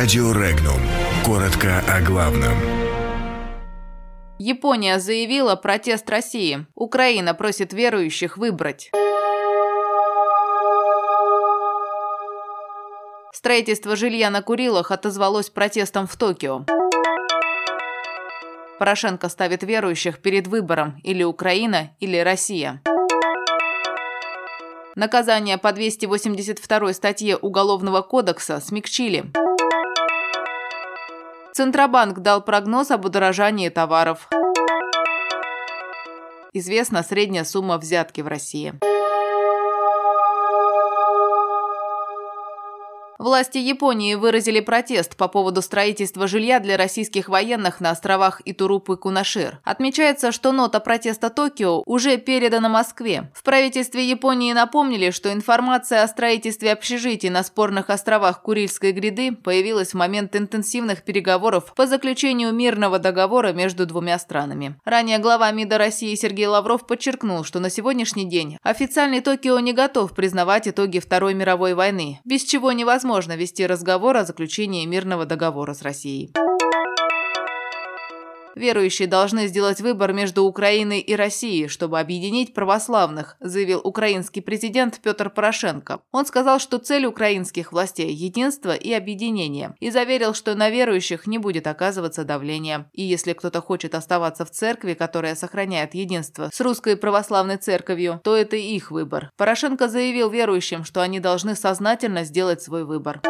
Радио Регнум. Коротко о главном. Япония заявила протест России. Украина просит верующих выбрать. Строительство жилья на Курилах отозвалось протестом в Токио. Порошенко ставит верующих перед выбором или Украина, или Россия. Наказание по 282 статье Уголовного кодекса смягчили. Центробанк дал прогноз об удорожании товаров. Известна средняя сумма взятки в России. Власти Японии выразили протест по поводу строительства жилья для российских военных на островах Итуруп и Кунашир. Отмечается, что нота протеста Токио уже передана Москве. В правительстве Японии напомнили, что информация о строительстве общежитий на спорных островах Курильской гряды появилась в момент интенсивных переговоров по заключению мирного договора между двумя странами. Ранее глава МИДа России Сергей Лавров подчеркнул, что на сегодняшний день официальный Токио не готов признавать итоги Второй мировой войны, без чего невозможно невозможно вести разговор о заключении мирного договора с Россией. Верующие должны сделать выбор между Украиной и Россией, чтобы объединить православных, заявил украинский президент Петр Порошенко. Он сказал, что цель украинских властей – единство и объединение, и заверил, что на верующих не будет оказываться давление. И если кто-то хочет оставаться в церкви, которая сохраняет единство с русской православной церковью, то это их выбор. Порошенко заявил верующим, что они должны сознательно сделать свой выбор.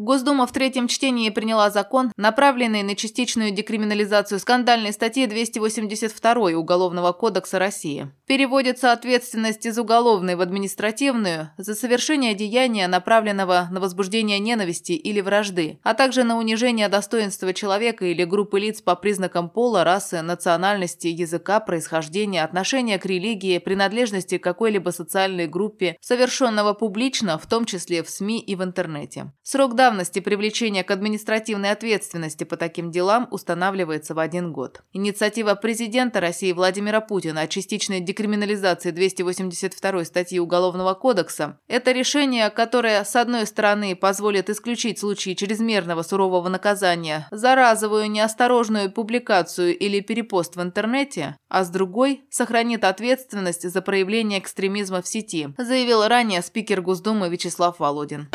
Госдума в третьем чтении приняла закон, направленный на частичную декриминализацию скандальной статьи 282 Уголовного кодекса России. Переводится ответственность из уголовной в административную за совершение деяния, направленного на возбуждение ненависти или вражды, а также на унижение достоинства человека или группы лиц по признакам пола, расы, национальности, языка, происхождения, отношения к религии, принадлежности к какой-либо социальной группе, совершенного публично, в том числе в СМИ и в интернете. Срок давности давности привлечения к административной ответственности по таким делам устанавливается в один год. Инициатива президента России Владимира Путина о частичной декриминализации 282 статьи Уголовного кодекса – это решение, которое, с одной стороны, позволит исключить случаи чрезмерного сурового наказания за разовую неосторожную публикацию или перепост в интернете, а с другой – сохранит ответственность за проявление экстремизма в сети, заявил ранее спикер Госдумы Вячеслав Володин.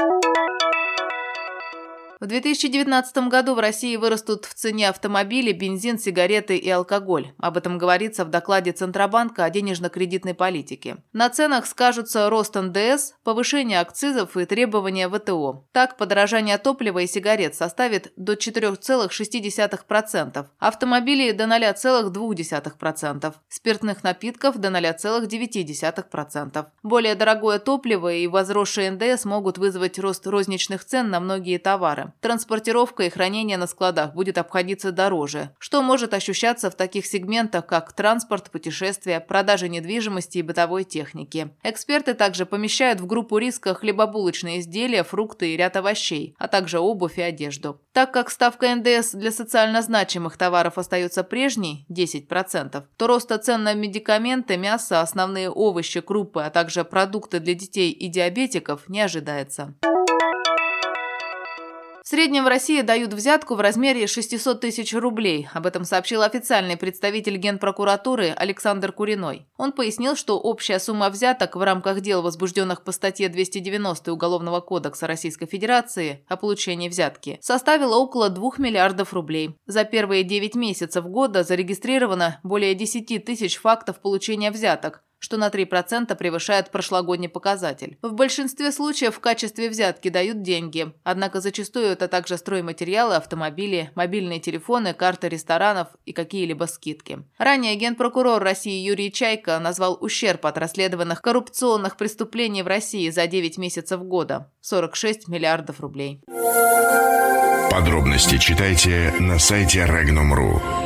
В 2019 году в России вырастут в цене автомобили, бензин, сигареты и алкоголь. Об этом говорится в докладе Центробанка о денежно-кредитной политике. На ценах скажутся рост НДС, повышение акцизов и требования ВТО. Так, подорожание топлива и сигарет составит до 4,6%, автомобилей до 0,2%, спиртных напитков до 0,9%. Более дорогое топливо и возросший НДС могут вызвать рост розничных цен на многие товары. Транспортировка и хранение на складах будет обходиться дороже, что может ощущаться в таких сегментах, как транспорт, путешествия, продажа недвижимости и бытовой техники. Эксперты также помещают в группу риска хлебобулочные изделия, фрукты и ряд овощей, а также обувь и одежду. Так как ставка НДС для социально значимых товаров остается прежней – 10%, то роста цен на медикаменты, мясо, основные овощи, крупы, а также продукты для детей и диабетиков не ожидается. В среднем в России дают взятку в размере 600 тысяч рублей. Об этом сообщил официальный представитель Генпрокуратуры Александр Куриной. Он пояснил, что общая сумма взяток в рамках дел, возбужденных по статье 290 Уголовного кодекса Российской Федерации о получении взятки, составила около 2 миллиардов рублей. За первые 9 месяцев года зарегистрировано более 10 тысяч фактов получения взяток, что на 3% превышает прошлогодний показатель. В большинстве случаев в качестве взятки дают деньги, однако зачастую это также стройматериалы, автомобили, мобильные телефоны, карты ресторанов и какие-либо скидки. Ранее генпрокурор России Юрий Чайко назвал ущерб от расследованных коррупционных преступлений в России за 9 месяцев года – 46 миллиардов рублей. Подробности читайте на сайте Regnum.ru.